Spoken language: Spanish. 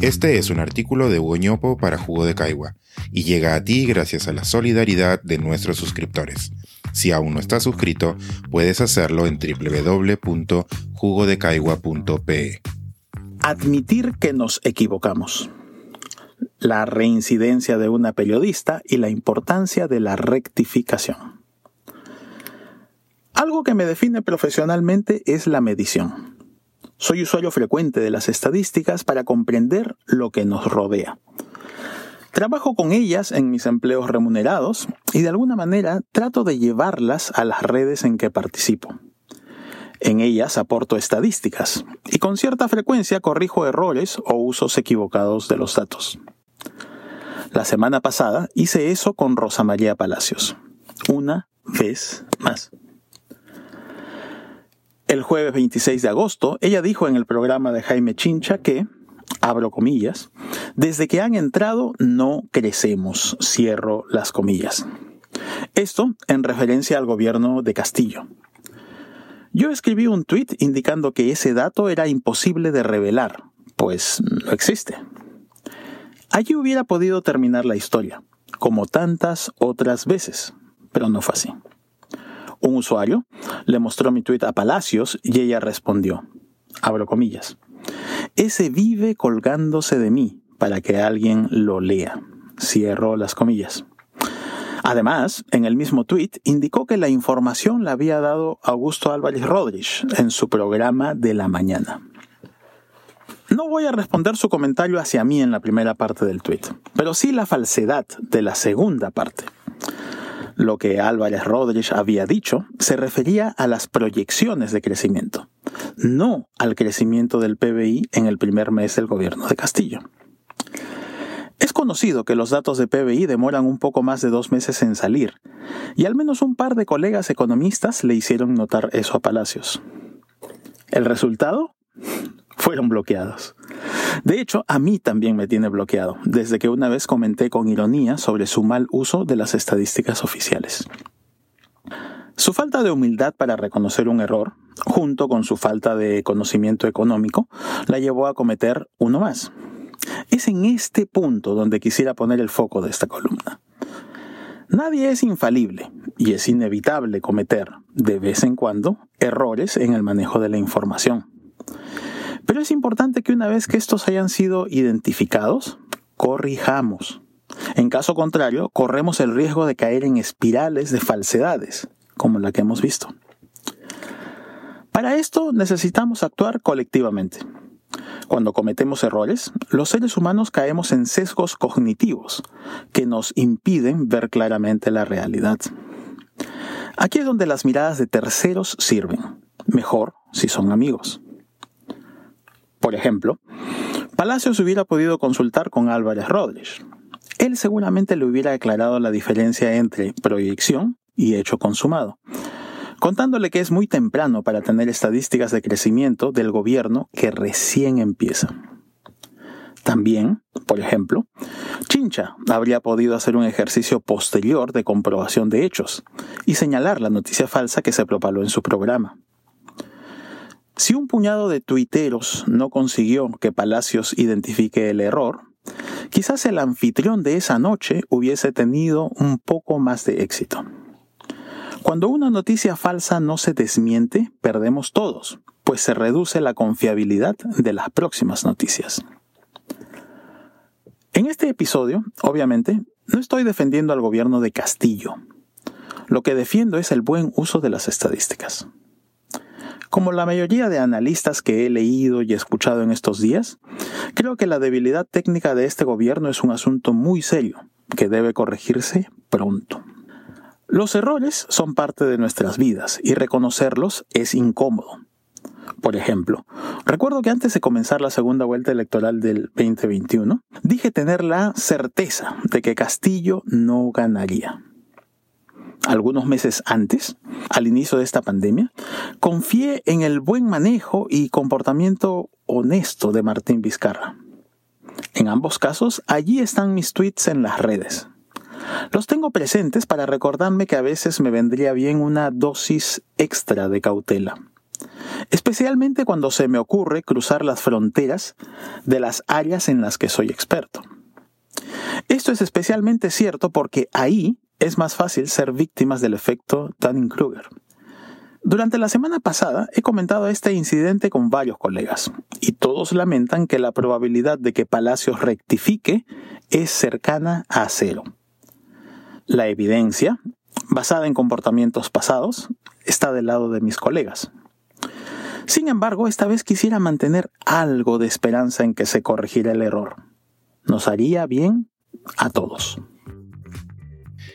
Este es un artículo de Hugo para Jugo de Caigua y llega a ti gracias a la solidaridad de nuestros suscriptores. Si aún no estás suscrito, puedes hacerlo en www.jugodecaigua.pe. Admitir que nos equivocamos. La reincidencia de una periodista y la importancia de la rectificación. Algo que me define profesionalmente es la medición. Soy usuario frecuente de las estadísticas para comprender lo que nos rodea. Trabajo con ellas en mis empleos remunerados y de alguna manera trato de llevarlas a las redes en que participo. En ellas aporto estadísticas y con cierta frecuencia corrijo errores o usos equivocados de los datos. La semana pasada hice eso con Rosa María Palacios. Una vez más. El jueves 26 de agosto, ella dijo en el programa de Jaime Chincha que, abro comillas, desde que han entrado no crecemos, cierro las comillas. Esto en referencia al gobierno de Castillo. Yo escribí un tuit indicando que ese dato era imposible de revelar, pues no existe. Allí hubiera podido terminar la historia, como tantas otras veces, pero no fue así. Un usuario le mostró mi tweet a Palacios y ella respondió, abro comillas, ese vive colgándose de mí para que alguien lo lea. Cierro las comillas. Además, en el mismo tuit indicó que la información la había dado Augusto Álvarez Rodríguez en su programa de la mañana. No voy a responder su comentario hacia mí en la primera parte del tuit, pero sí la falsedad de la segunda parte. Lo que Álvarez Rodríguez había dicho se refería a las proyecciones de crecimiento, no al crecimiento del PBI en el primer mes del gobierno de Castillo. Es conocido que los datos de PBI demoran un poco más de dos meses en salir, y al menos un par de colegas economistas le hicieron notar eso a Palacios. ¿El resultado? Fueron bloqueados. De hecho, a mí también me tiene bloqueado, desde que una vez comenté con ironía sobre su mal uso de las estadísticas oficiales. Su falta de humildad para reconocer un error, junto con su falta de conocimiento económico, la llevó a cometer uno más. Es en este punto donde quisiera poner el foco de esta columna. Nadie es infalible y es inevitable cometer, de vez en cuando, errores en el manejo de la información. Pero es importante que una vez que estos hayan sido identificados, corrijamos. En caso contrario, corremos el riesgo de caer en espirales de falsedades, como la que hemos visto. Para esto necesitamos actuar colectivamente. Cuando cometemos errores, los seres humanos caemos en sesgos cognitivos que nos impiden ver claramente la realidad. Aquí es donde las miradas de terceros sirven, mejor si son amigos. Por ejemplo, Palacios hubiera podido consultar con Álvarez Rodríguez. Él seguramente le hubiera aclarado la diferencia entre proyección y hecho consumado, contándole que es muy temprano para tener estadísticas de crecimiento del gobierno que recién empieza. También, por ejemplo, Chincha habría podido hacer un ejercicio posterior de comprobación de hechos y señalar la noticia falsa que se propaló en su programa. Si un puñado de tuiteros no consiguió que Palacios identifique el error, quizás el anfitrión de esa noche hubiese tenido un poco más de éxito. Cuando una noticia falsa no se desmiente, perdemos todos, pues se reduce la confiabilidad de las próximas noticias. En este episodio, obviamente, no estoy defendiendo al gobierno de Castillo. Lo que defiendo es el buen uso de las estadísticas. Como la mayoría de analistas que he leído y escuchado en estos días, creo que la debilidad técnica de este gobierno es un asunto muy serio que debe corregirse pronto. Los errores son parte de nuestras vidas y reconocerlos es incómodo. Por ejemplo, recuerdo que antes de comenzar la segunda vuelta electoral del 2021, dije tener la certeza de que Castillo no ganaría algunos meses antes, al inicio de esta pandemia, confié en el buen manejo y comportamiento honesto de Martín Vizcarra. En ambos casos, allí están mis tweets en las redes. Los tengo presentes para recordarme que a veces me vendría bien una dosis extra de cautela. especialmente cuando se me ocurre cruzar las fronteras de las áreas en las que soy experto. Esto es especialmente cierto porque ahí es más fácil ser víctimas del efecto Dunning-Kruger. Durante la semana pasada he comentado este incidente con varios colegas y todos lamentan que la probabilidad de que Palacios rectifique es cercana a cero. La evidencia, basada en comportamientos pasados, está del lado de mis colegas. Sin embargo, esta vez quisiera mantener algo de esperanza en que se corregirá el error. Nos haría bien a todos.